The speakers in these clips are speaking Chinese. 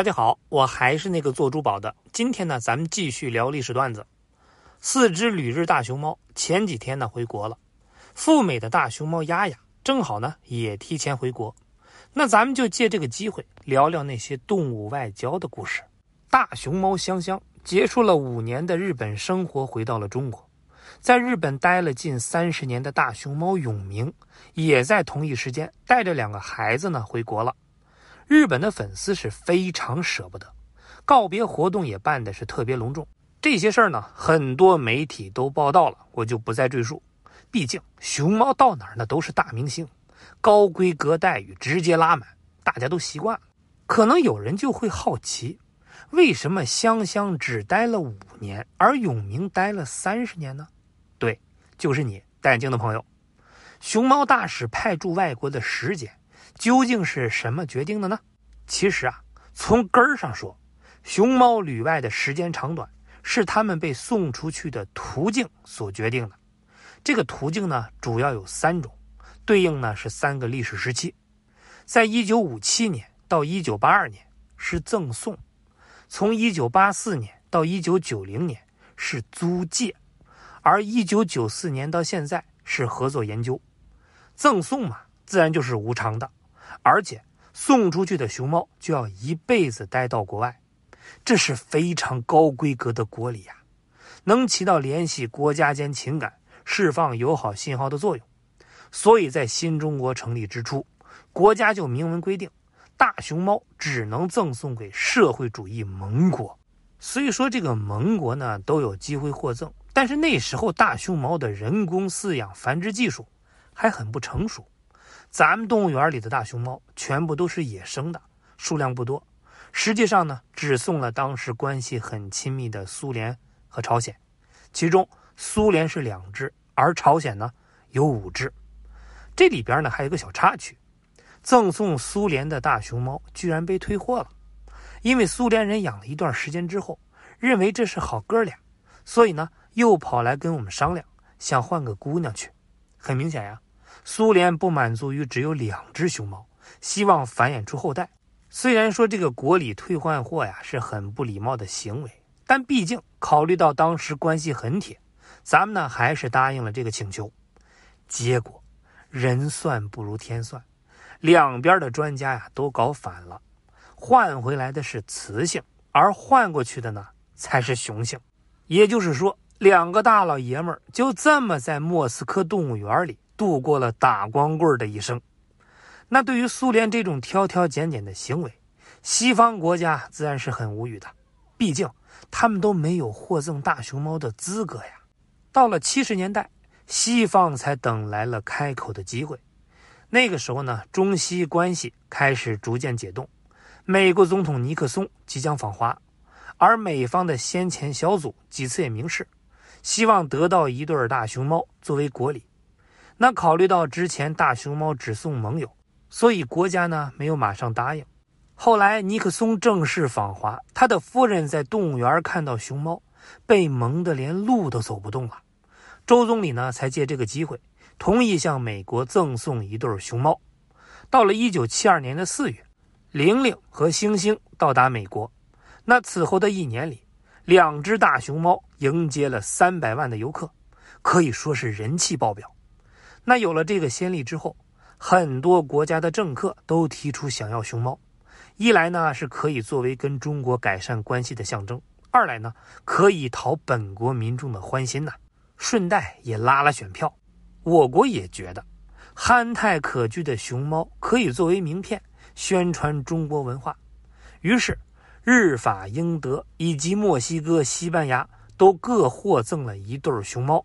大家好，我还是那个做珠宝的。今天呢，咱们继续聊历史段子。四只旅日大熊猫前几天呢回国了，赴美的大熊猫丫丫正好呢也提前回国。那咱们就借这个机会聊聊那些动物外交的故事。大熊猫香香结束了五年的日本生活，回到了中国。在日本待了近三十年的大熊猫永明，也在同一时间带着两个孩子呢回国了。日本的粉丝是非常舍不得，告别活动也办的是特别隆重。这些事儿呢，很多媒体都报道了，我就不再赘述。毕竟熊猫到哪儿那都是大明星，高规格待遇直接拉满，大家都习惯了。可能有人就会好奇，为什么香香只待了五年，而永明待了三十年呢？对，就是你戴眼镜的朋友。熊猫大使派驻外国的时间。究竟是什么决定的呢？其实啊，从根儿上说，熊猫旅外的时间长短是他们被送出去的途径所决定的。这个途径呢，主要有三种，对应呢是三个历史时期。在一九五七年到一九八二年是赠送，从一九八四年到一九九零年是租借，而一九九四年到现在是合作研究。赠送嘛，自然就是无偿的。而且送出去的熊猫就要一辈子待到国外，这是非常高规格的国礼呀，能起到联系国家间情感、释放友好信号的作用。所以在新中国成立之初，国家就明文规定，大熊猫只能赠送给社会主义盟国。虽说这个盟国呢都有机会获赠，但是那时候大熊猫的人工饲养繁殖技术还很不成熟。咱们动物园里的大熊猫全部都是野生的，数量不多。实际上呢，只送了当时关系很亲密的苏联和朝鲜，其中苏联是两只，而朝鲜呢有五只。这里边呢还有个小插曲：赠送苏联的大熊猫居然被退货了，因为苏联人养了一段时间之后，认为这是好哥俩，所以呢又跑来跟我们商量，想换个姑娘去。很明显呀。苏联不满足于只有两只熊猫，希望繁衍出后代。虽然说这个国礼退换货呀是很不礼貌的行为，但毕竟考虑到当时关系很铁，咱们呢还是答应了这个请求。结果人算不如天算，两边的专家呀都搞反了，换回来的是雌性，而换过去的呢才是雄性。也就是说，两个大老爷们儿就这么在莫斯科动物园里。度过了打光棍的一生，那对于苏联这种挑挑拣拣的行为，西方国家自然是很无语的。毕竟他们都没有获赠大熊猫的资格呀。到了七十年代，西方才等来了开口的机会。那个时候呢，中西关系开始逐渐解冻，美国总统尼克松即将访华，而美方的先遣小组几次也明示，希望得到一对大熊猫作为国礼。那考虑到之前大熊猫只送盟友，所以国家呢没有马上答应。后来尼克松正式访华，他的夫人在动物园看到熊猫，被萌得连路都走不动了。周总理呢才借这个机会同意向美国赠送一对熊猫。到了一九七二年的四月，玲玲和星星到达美国。那此后的一年里，两只大熊猫迎接了三百万的游客，可以说是人气爆表。那有了这个先例之后，很多国家的政客都提出想要熊猫。一来呢是可以作为跟中国改善关系的象征；二来呢可以讨本国民众的欢心呐，顺带也拉拉选票。我国也觉得憨态可掬的熊猫可以作为名片，宣传中国文化。于是，日、法、英、德以及墨西哥、西班牙都各获赠了一对熊猫。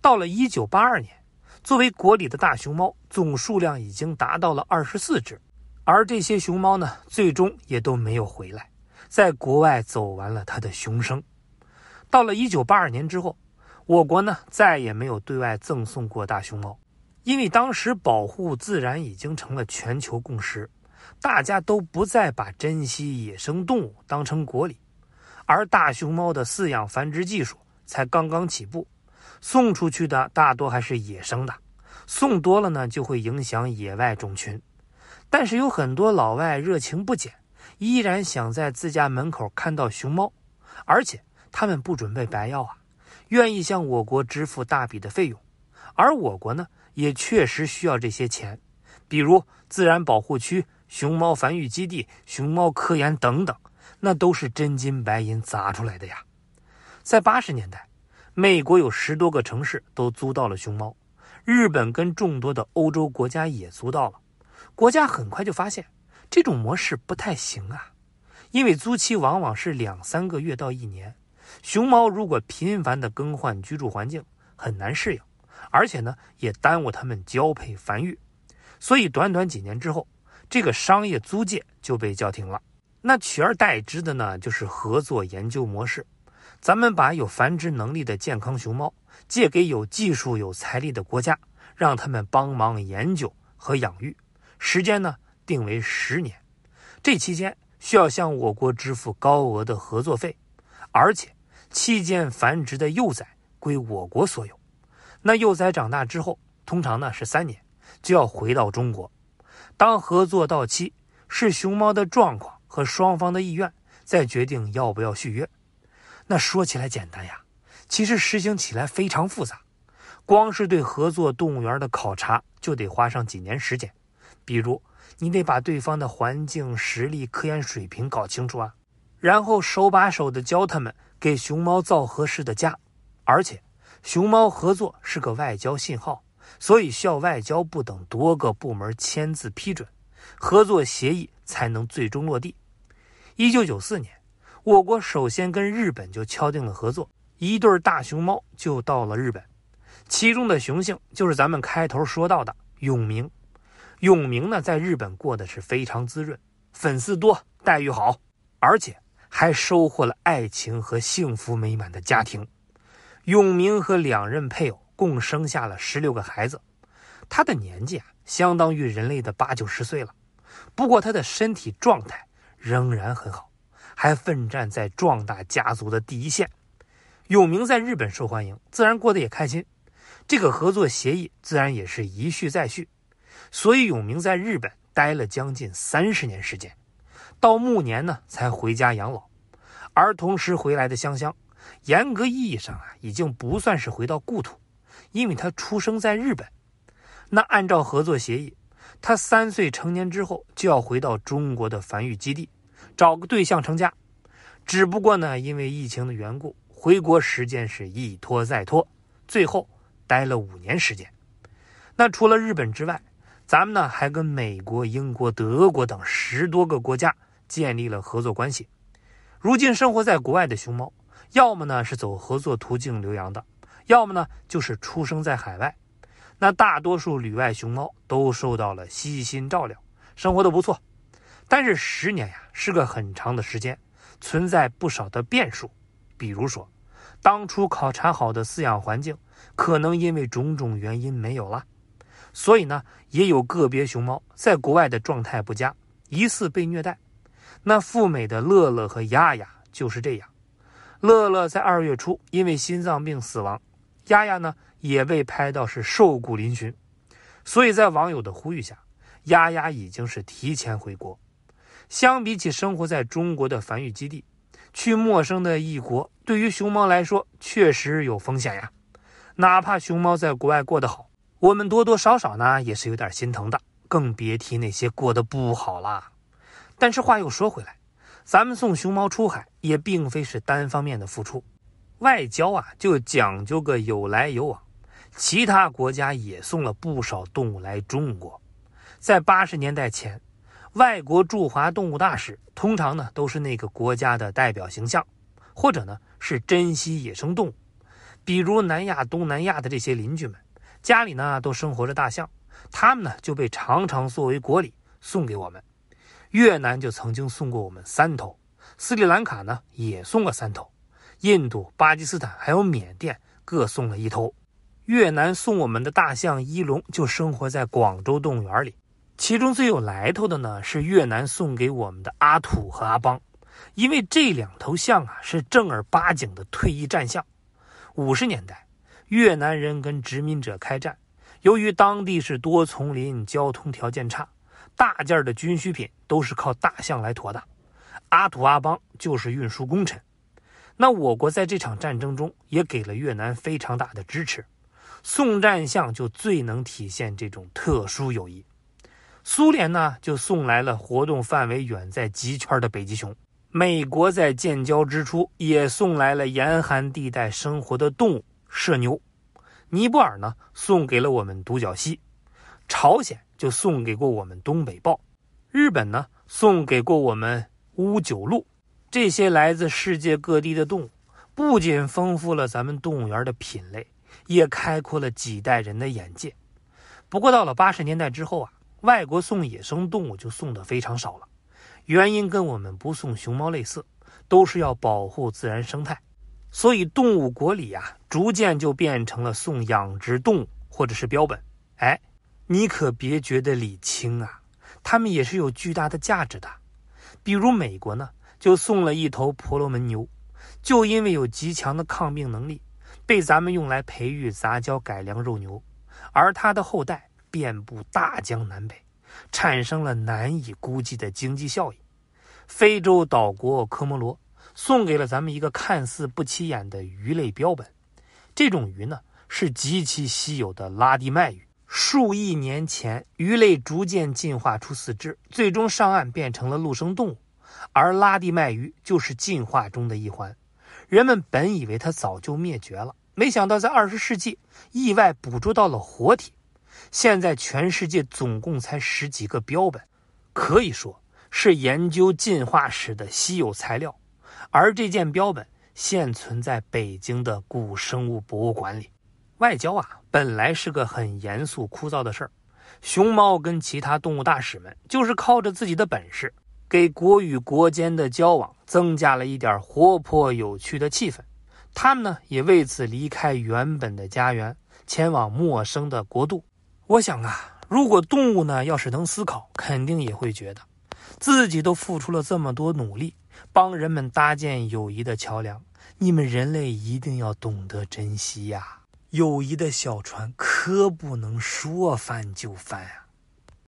到了一九八二年。作为国礼的大熊猫总数量已经达到了二十四只，而这些熊猫呢，最终也都没有回来，在国外走完了它的熊生。到了一九八二年之后，我国呢再也没有对外赠送过大熊猫，因为当时保护自然已经成了全球共识，大家都不再把珍惜野生动物当成国礼，而大熊猫的饲养繁殖技术才刚刚起步。送出去的大多还是野生的，送多了呢就会影响野外种群。但是有很多老外热情不减，依然想在自家门口看到熊猫，而且他们不准备白要啊，愿意向我国支付大笔的费用，而我国呢，也确实需要这些钱，比如自然保护区、熊猫繁育基地、熊猫科研等等，那都是真金白银砸出来的呀。在八十年代，美国有十多个城市都租到了熊猫，日本跟众多的欧洲国家也租到了。国家很快就发现这种模式不太行啊，因为租期往往是两三个月到一年，熊猫如果频繁的更换居住环境，很难适应，而且呢也耽误它们交配繁育，所以短短几年之后，这个商业租借就被叫停了。那取而代之的呢，就是合作研究模式。咱们把有繁殖能力的健康熊猫借给有技术、有财力的国家，让他们帮忙研究和养育，时间呢定为十年。这期间需要向我国支付高额的合作费，而且期间繁殖的幼崽归我国所有。那幼崽长大之后，通常呢是三年就要回到中国。当合作到期，是熊猫的状况和双方的意愿再决定要不要续约。那说起来简单呀，其实实行起来非常复杂。光是对合作动物园的考察就得花上几年时间。比如，你得把对方的环境、实力、科研水平搞清楚啊，然后手把手的教他们给熊猫造合适的家。而且，熊猫合作是个外交信号，所以需要外交部等多个部门签字批准，合作协议才能最终落地。一九九四年。我国首先跟日本就敲定了合作，一对大熊猫就到了日本，其中的雄性就是咱们开头说到的永明。永明呢，在日本过得是非常滋润，粉丝多，待遇好，而且还收获了爱情和幸福美满的家庭。永明和两任配偶共生下了十六个孩子，他的年纪啊，相当于人类的八九十岁了，不过他的身体状态仍然很好。还奋战在壮大家族的第一线，永明在日本受欢迎，自然过得也开心。这个合作协议自然也是一续再续，所以永明在日本待了将近三十年时间，到暮年呢才回家养老。而同时回来的香香，严格意义上啊已经不算是回到故土，因为他出生在日本。那按照合作协议，他三岁成年之后就要回到中国的繁育基地。找个对象成家，只不过呢，因为疫情的缘故，回国时间是一拖再拖，最后待了五年时间。那除了日本之外，咱们呢还跟美国、英国、德国等十多个国家建立了合作关系。如今生活在国外的熊猫，要么呢是走合作途径留洋的，要么呢就是出生在海外。那大多数旅外熊猫都受到了悉心照料，生活的不错。但是十年呀是个很长的时间，存在不少的变数。比如说，当初考察好的饲养环境，可能因为种种原因没有了。所以呢，也有个别熊猫在国外的状态不佳，疑似被虐待。那赴美的乐乐和丫丫就是这样。乐乐在二月初因为心脏病死亡，丫丫呢也被拍到是瘦骨嶙峋。所以在网友的呼吁下，丫丫已经是提前回国。相比起生活在中国的繁育基地，去陌生的异国，对于熊猫来说确实有风险呀。哪怕熊猫在国外过得好，我们多多少少呢也是有点心疼的，更别提那些过得不好啦。但是话又说回来，咱们送熊猫出海也并非是单方面的付出，外交啊就讲究个有来有往。其他国家也送了不少动物来中国，在八十年代前。外国驻华动物大使通常呢都是那个国家的代表形象，或者呢是珍稀野生动物，比如南亚、东南亚的这些邻居们，家里呢都生活着大象，他们呢就被常常作为国礼送给我们。越南就曾经送过我们三头，斯里兰卡呢也送了三头，印度、巴基斯坦还有缅甸各送了一头。越南送我们的大象一龙就生活在广州动物园里。其中最有来头的呢，是越南送给我们的阿土和阿邦，因为这两头象啊是正儿八经的退役战象。五十年代，越南人跟殖民者开战，由于当地是多丛林，交通条件差，大件的军需品都是靠大象来驮的。阿土阿邦就是运输功臣。那我国在这场战争中也给了越南非常大的支持，送战象就最能体现这种特殊友谊。苏联呢就送来了活动范围远在极圈的北极熊，美国在建交之初也送来了严寒地带生活的动物麝牛，尼泊尔呢送给了我们独角蜥，朝鲜就送给过我们东北豹，日本呢送给过我们乌九鹿。这些来自世界各地的动物，不仅丰富了咱们动物园的品类，也开阔了几代人的眼界。不过到了八十年代之后啊，外国送野生动物就送的非常少了，原因跟我们不送熊猫类似，都是要保护自然生态，所以动物国里啊，逐渐就变成了送养殖动物或者是标本。哎，你可别觉得理轻啊，它们也是有巨大的价值的。比如美国呢。就送了一头婆罗门牛，就因为有极强的抗病能力，被咱们用来培育杂交改良肉牛，而它的后代遍布大江南北，产生了难以估计的经济效益。非洲岛国科摩罗送给了咱们一个看似不起眼的鱼类标本，这种鱼呢是极其稀有的拉蒂麦鱼。数亿年前，鱼类逐渐进化出四肢，最终上岸变成了陆生动物。而拉蒂麦鱼就是进化中的一环，人们本以为它早就灭绝了，没想到在二十世纪意外捕捉到了活体。现在全世界总共才十几个标本，可以说是研究进化史的稀有材料。而这件标本现存在北京的古生物博物馆里。外交啊，本来是个很严肃枯燥的事儿，熊猫跟其他动物大使们就是靠着自己的本事。给国与国间的交往增加了一点活泼有趣的气氛，他们呢也为此离开原本的家园，前往陌生的国度。我想啊，如果动物呢要是能思考，肯定也会觉得，自己都付出了这么多努力，帮人们搭建友谊的桥梁，你们人类一定要懂得珍惜呀！友谊的小船可不能说翻就翻啊！